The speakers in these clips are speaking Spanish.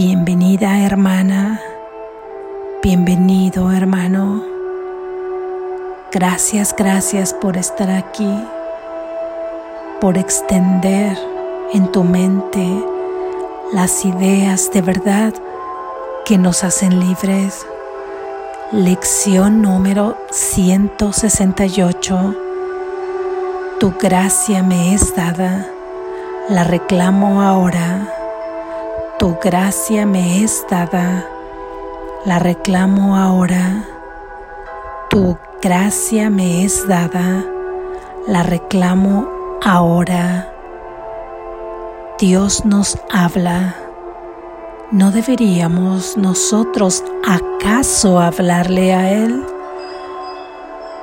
Bienvenida hermana, bienvenido hermano. Gracias, gracias por estar aquí, por extender en tu mente las ideas de verdad que nos hacen libres. Lección número 168. Tu gracia me es dada, la reclamo ahora tu gracia me es dada, la reclamo ahora. Tu gracia me es dada, la reclamo ahora. Dios nos habla. ¿No deberíamos nosotros acaso hablarle a Él?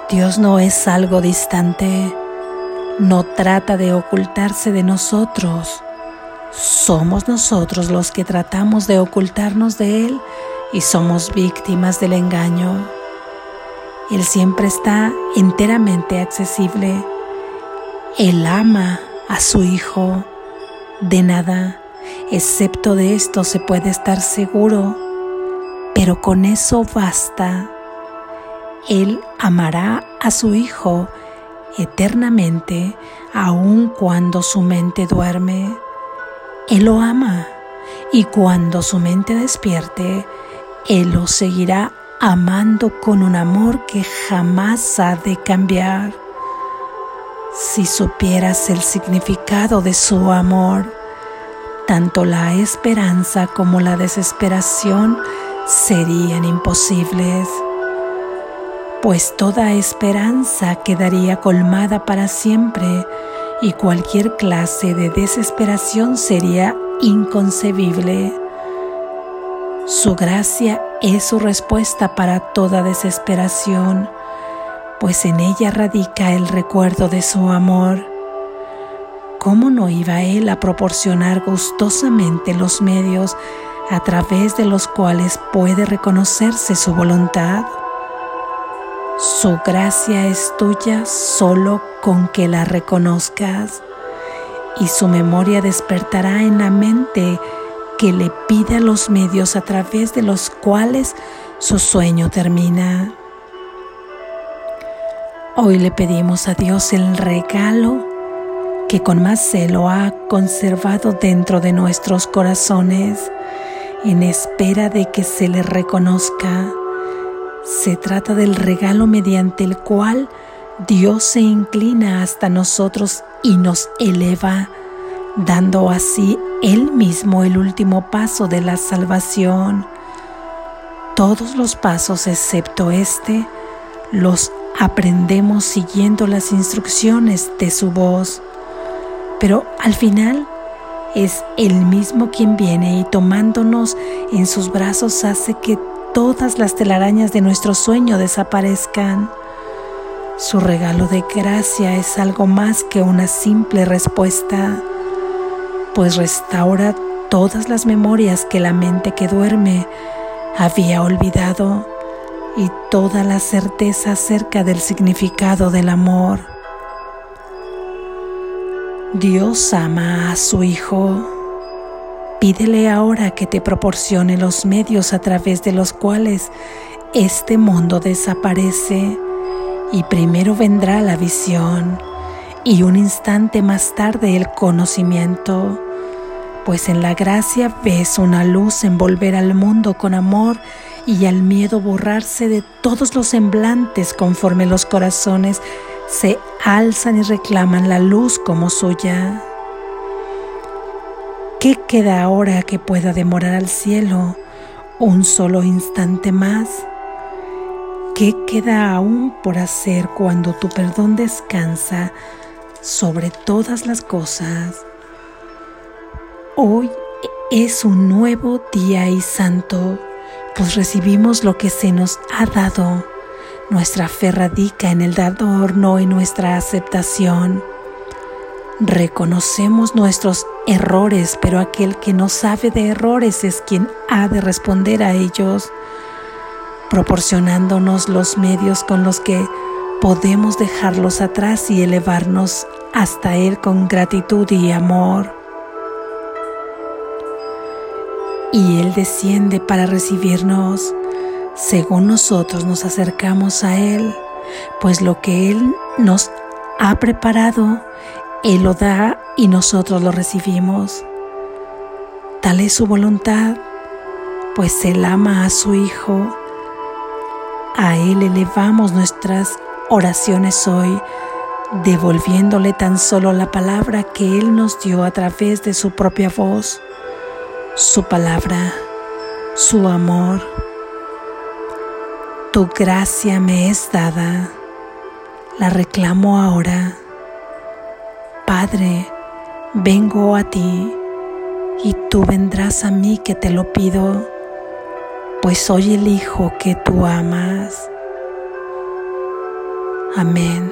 Dios no es algo distante, no trata de ocultarse de nosotros somos nosotros los que tratamos de ocultarnos de Él y somos víctimas del engaño. Él siempre está enteramente accesible. Él ama a su Hijo. De nada, excepto de esto, se puede estar seguro, pero con eso basta. Él amará a su Hijo eternamente, aun cuando su mente duerme. Él lo ama y cuando su mente despierte, Él lo seguirá amando con un amor que jamás ha de cambiar. Si supieras el significado de su amor, tanto la esperanza como la desesperación serían imposibles, pues toda esperanza quedaría colmada para siempre y cualquier clase de desesperación sería inconcebible. Su gracia es su respuesta para toda desesperación, pues en ella radica el recuerdo de su amor. ¿Cómo no iba Él a proporcionar gustosamente los medios a través de los cuales puede reconocerse su voluntad? Su gracia es tuya solo con que la reconozcas y su memoria despertará en la mente que le pida los medios a través de los cuales su sueño termina. Hoy le pedimos a Dios el regalo que con más celo ha conservado dentro de nuestros corazones en espera de que se le reconozca se trata del regalo mediante el cual Dios se inclina hasta nosotros y nos eleva, dando así Él mismo el último paso de la salvación. Todos los pasos excepto este los aprendemos siguiendo las instrucciones de su voz, pero al final es Él mismo quien viene y tomándonos en sus brazos hace que todas las telarañas de nuestro sueño desaparezcan. Su regalo de gracia es algo más que una simple respuesta, pues restaura todas las memorias que la mente que duerme había olvidado y toda la certeza acerca del significado del amor. Dios ama a su Hijo Pídele ahora que te proporcione los medios a través de los cuales este mundo desaparece y primero vendrá la visión y un instante más tarde el conocimiento, pues en la gracia ves una luz envolver al mundo con amor y al miedo borrarse de todos los semblantes conforme los corazones se alzan y reclaman la luz como suya. ¿Qué queda ahora que pueda demorar al cielo un solo instante más? ¿Qué queda aún por hacer cuando tu perdón descansa sobre todas las cosas? Hoy es un nuevo día y santo, pues recibimos lo que se nos ha dado. Nuestra fe radica en el dador, no en nuestra aceptación. Reconocemos nuestros errores, pero aquel que no sabe de errores es quien ha de responder a ellos, proporcionándonos los medios con los que podemos dejarlos atrás y elevarnos hasta Él con gratitud y amor. y Él desciende para recibirnos según nosotros nos acercamos a Él, pues lo que Él nos ha preparado, Él lo da y nosotros lo recibimos. Tal es su voluntad, pues Él ama a su Hijo. A Él elevamos nuestras oraciones hoy, devolviéndole tan solo la palabra que Él nos dio a través de su propia voz, su palabra, su amor tu gracia me es dada, la reclamo ahora. Padre, vengo a ti y tú vendrás a mí que te lo pido, pues soy el Hijo que tú amas. Amén.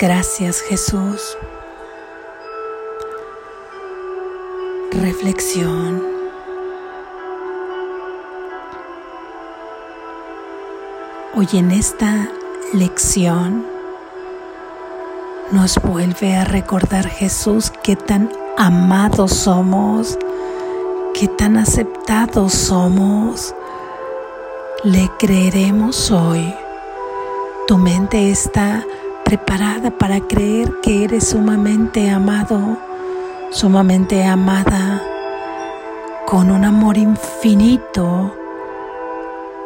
Gracias Jesús. Reflexión. Hoy en esta lección nos vuelve a recordar Jesús que tan amados somos, que tan aceptados somos. Le creeremos hoy. Tu mente está preparada para creer que eres sumamente amado, sumamente amada, con un amor infinito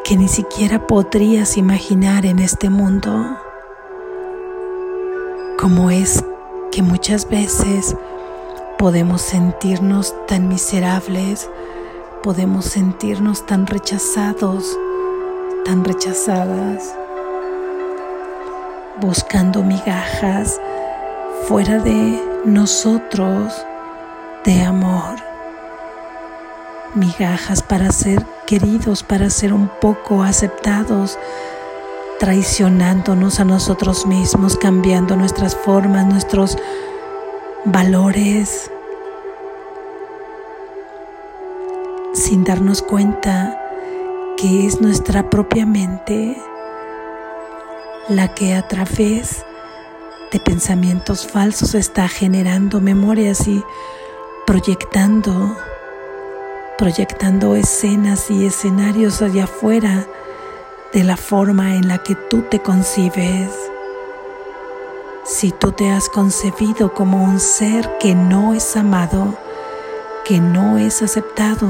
que ni siquiera podrías imaginar en este mundo, como es que muchas veces podemos sentirnos tan miserables, podemos sentirnos tan rechazados, tan rechazadas, buscando migajas fuera de nosotros de amor, migajas para ser queridos para ser un poco aceptados, traicionándonos a nosotros mismos, cambiando nuestras formas, nuestros valores, sin darnos cuenta que es nuestra propia mente la que a través de pensamientos falsos está generando memorias y proyectando proyectando escenas y escenarios allá afuera de la forma en la que tú te concibes. Si tú te has concebido como un ser que no es amado, que no es aceptado,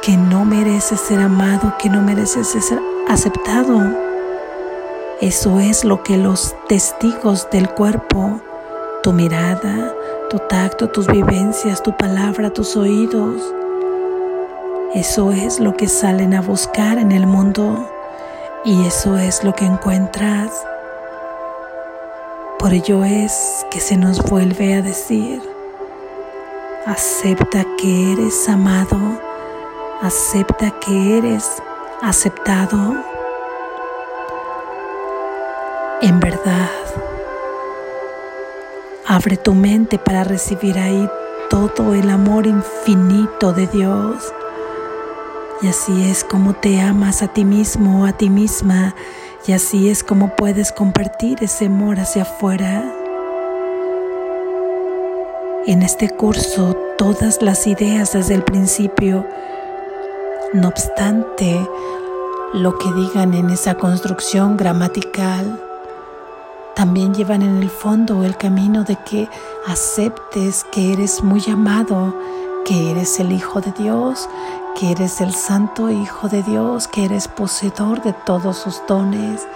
que no merece ser amado, que no merece ser aceptado, eso es lo que los testigos del cuerpo, tu mirada, tu tacto, tus vivencias, tu palabra, tus oídos. Eso es lo que salen a buscar en el mundo y eso es lo que encuentras. Por ello es que se nos vuelve a decir, acepta que eres amado, acepta que eres aceptado. En verdad, Abre tu mente para recibir ahí todo el amor infinito de Dios. Y así es como te amas a ti mismo o a ti misma. Y así es como puedes compartir ese amor hacia afuera. En este curso, todas las ideas desde el principio, no obstante lo que digan en esa construcción gramatical, también llevan en el fondo el camino de que aceptes que eres muy amado, que eres el Hijo de Dios, que eres el Santo Hijo de Dios, que eres poseedor de todos sus dones,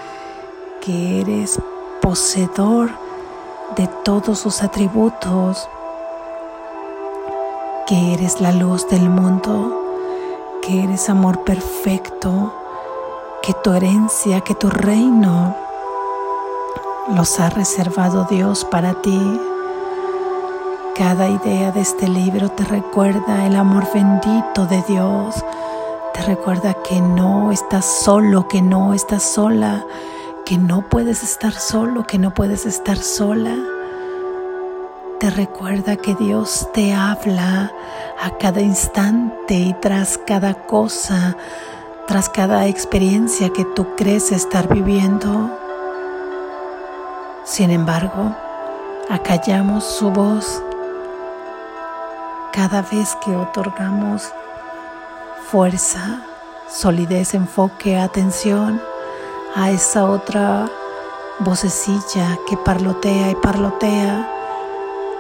que eres poseedor de todos sus atributos, que eres la luz del mundo, que eres amor perfecto, que tu herencia, que tu reino los ha reservado Dios para ti. Cada idea de este libro te recuerda el amor bendito de Dios. Te recuerda que no estás solo, que no estás sola, que no puedes estar solo, que no puedes estar sola. Te recuerda que Dios te habla a cada instante y tras cada cosa, tras cada experiencia que tú crees estar viviendo. Sin embargo, acallamos su voz cada vez que otorgamos fuerza, solidez, enfoque, atención a esa otra vocecilla que parlotea y parlotea,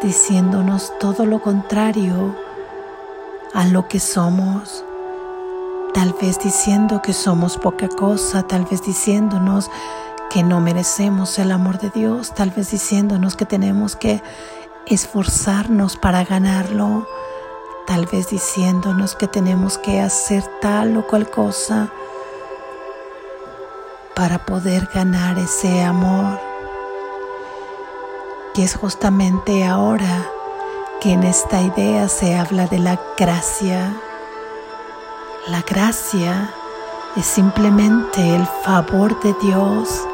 diciéndonos todo lo contrario a lo que somos. Tal vez diciendo que somos poca cosa, tal vez diciéndonos que no merecemos el amor de Dios, tal vez diciéndonos que tenemos que esforzarnos para ganarlo, tal vez diciéndonos que tenemos que hacer tal o cual cosa para poder ganar ese amor. Y es justamente ahora que en esta idea se habla de la gracia. La gracia es simplemente el favor de Dios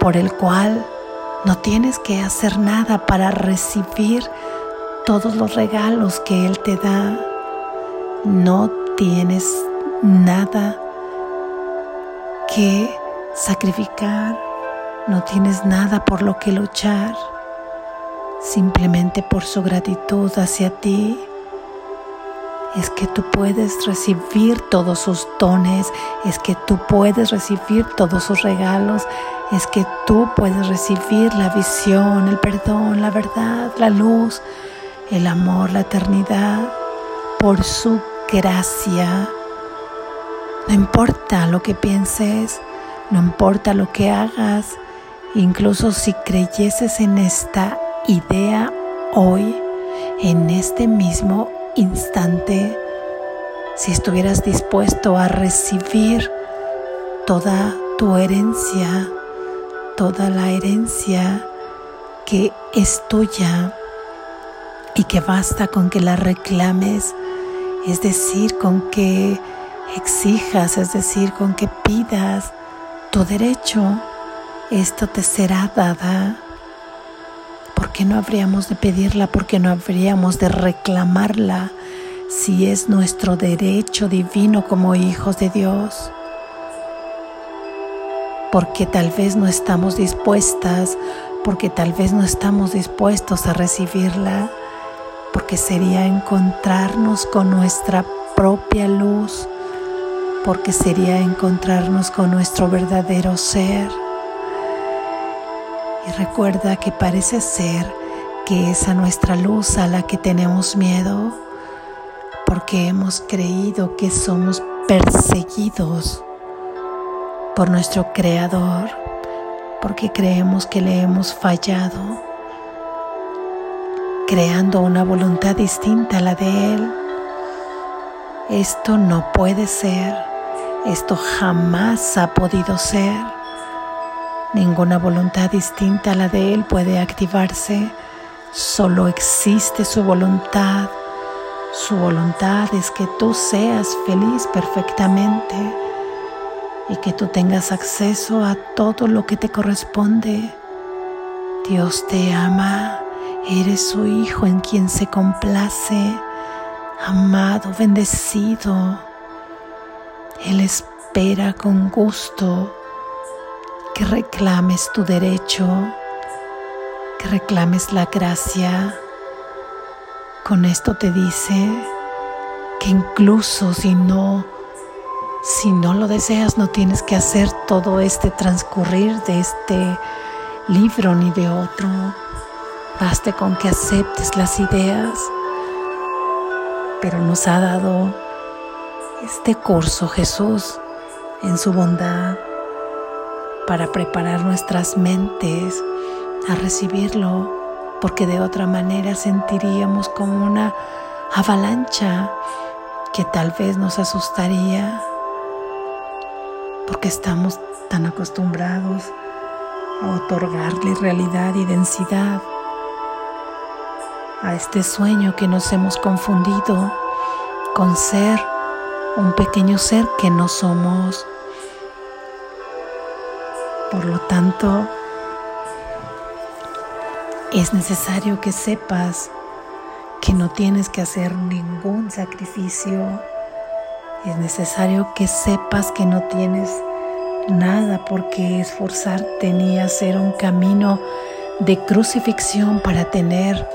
por el cual no tienes que hacer nada para recibir todos los regalos que Él te da. No tienes nada que sacrificar, no tienes nada por lo que luchar, simplemente por su gratitud hacia ti es que tú puedes recibir todos sus dones, es que tú puedes recibir todos sus regalos, es que tú puedes recibir la visión, el perdón, la verdad, la luz, el amor, la eternidad, por su gracia. No importa lo que pienses, no importa lo que hagas, incluso si creyeses en esta idea hoy, en este mismo instante, si estuvieras dispuesto a recibir toda tu herencia, toda la herencia que es tuya y que basta con que la reclames, es decir, con que exijas, es decir, con que pidas tu derecho, esto te será dada ¿Por qué no habríamos de pedirla? ¿Por qué no habríamos de reclamarla si es nuestro derecho divino como hijos de Dios? Porque tal vez no estamos dispuestas, porque tal vez no estamos dispuestos a recibirla, porque sería encontrarnos con nuestra propia luz, porque sería encontrarnos con nuestro verdadero ser. Y recuerda que parece ser que es a nuestra luz a la que tenemos miedo porque hemos creído que somos perseguidos por nuestro Creador, porque creemos que le hemos fallado, creando una voluntad distinta a la de Él. Esto no puede ser, esto jamás ha podido ser. Ninguna voluntad distinta a la de Él puede activarse, solo existe su voluntad. Su voluntad es que tú seas feliz perfectamente y que tú tengas acceso a todo lo que te corresponde. Dios te ama, eres su Hijo en quien se complace, amado, bendecido. Él espera con gusto que reclames tu derecho, que reclames la gracia. Con esto te dice que incluso si no si no lo deseas, no tienes que hacer todo este transcurrir de este libro ni de otro. Baste con que aceptes las ideas. Pero nos ha dado este curso Jesús en su bondad para preparar nuestras mentes a recibirlo, porque de otra manera sentiríamos como una avalancha que tal vez nos asustaría, porque estamos tan acostumbrados a otorgarle realidad y densidad a este sueño que nos hemos confundido con ser un pequeño ser que no somos. Por lo tanto, es necesario que sepas que no tienes que hacer ningún sacrificio. Es necesario que sepas que no tienes nada por qué esforzarte ni hacer un camino de crucifixión para tener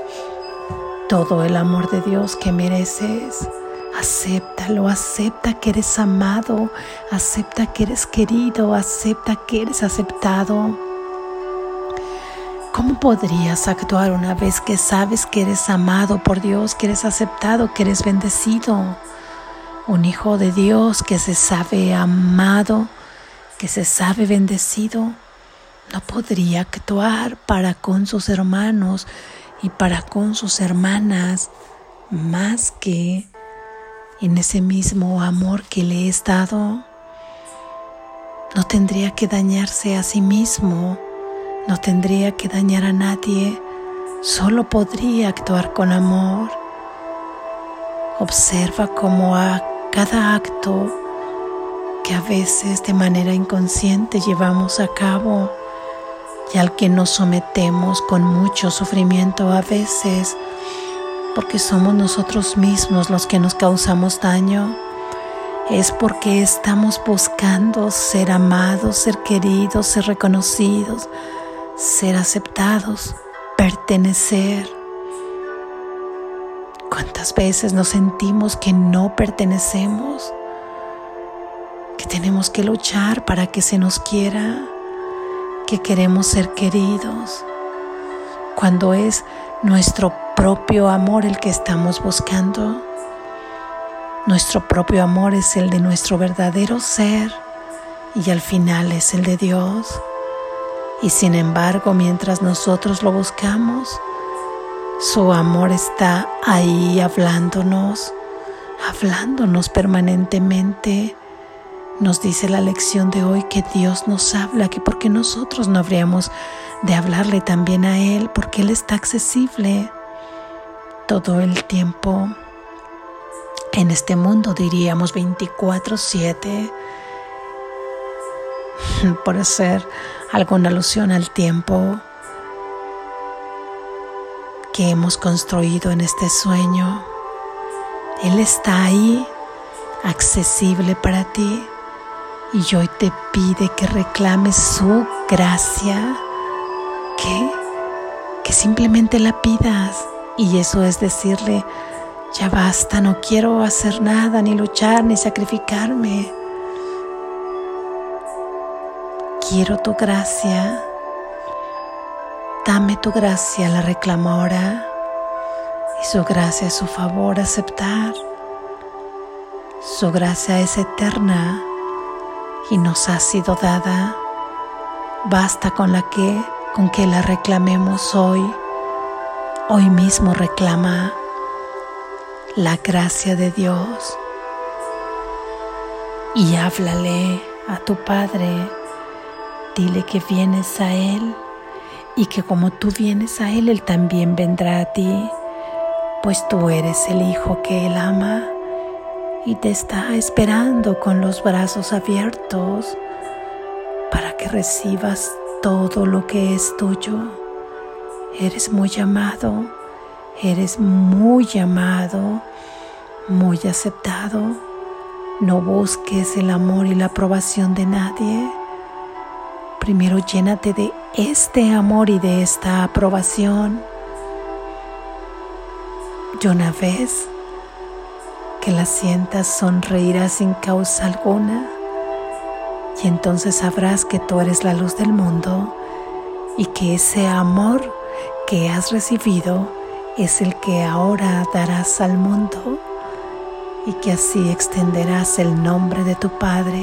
todo el amor de Dios que mereces. Acéptalo, acepta que eres amado, acepta que eres querido, acepta que eres aceptado. ¿Cómo podrías actuar una vez que sabes que eres amado por Dios, que eres aceptado, que eres bendecido? Un hijo de Dios que se sabe amado, que se sabe bendecido, no podría actuar para con sus hermanos y para con sus hermanas más que en ese mismo amor que le he dado. No tendría que dañarse a sí mismo, no tendría que dañar a nadie, solo podría actuar con amor. Observa cómo a cada acto que a veces de manera inconsciente llevamos a cabo y al que nos sometemos con mucho sufrimiento a veces, porque somos nosotros mismos los que nos causamos daño, es porque estamos buscando ser amados, ser queridos, ser reconocidos, ser aceptados, pertenecer. ¿Cuántas veces nos sentimos que no pertenecemos? Que tenemos que luchar para que se nos quiera que queremos ser queridos, cuando es nuestro propio amor el que estamos buscando. Nuestro propio amor es el de nuestro verdadero ser y al final es el de Dios. Y sin embargo, mientras nosotros lo buscamos, su amor está ahí hablándonos, hablándonos permanentemente nos dice la lección de hoy que Dios nos habla, que porque nosotros no habríamos de hablarle también a Él, porque Él está accesible todo el tiempo. En este mundo diríamos 24/7, por hacer alguna alusión al tiempo que hemos construido en este sueño. Él está ahí, accesible para ti y hoy te pide que reclames su gracia, que, que simplemente la pidas. Y eso es decirle, ya basta, no quiero hacer nada, ni luchar, ni sacrificarme. Quiero tu gracia. Dame tu gracia, la reclamo ahora. Y su gracia es su favor aceptar. Su gracia es eterna y nos ha sido dada, basta con la que con que la reclamemos hoy. Hoy mismo reclama la gracia de Dios y háblale a tu Padre. Dile que vienes a Él y que como tú vienes a Él, Él también vendrá a ti, pues tú eres el Hijo que Él ama y te está esperando con los brazos abiertos para que recibas todo lo que es tuyo. Eres muy amado, eres muy amado, muy aceptado. No busques el amor y la aprobación de nadie. Primero llénate de este amor y de esta aprobación. Y una vez que la sientas sonreirá sin causa alguna y entonces sabrás que tú eres la luz del mundo y que ese amor que has recibido es el que ahora darás al mundo y que así extenderás el nombre de tu Padre.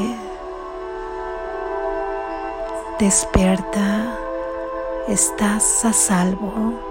Despierta, estás a salvo.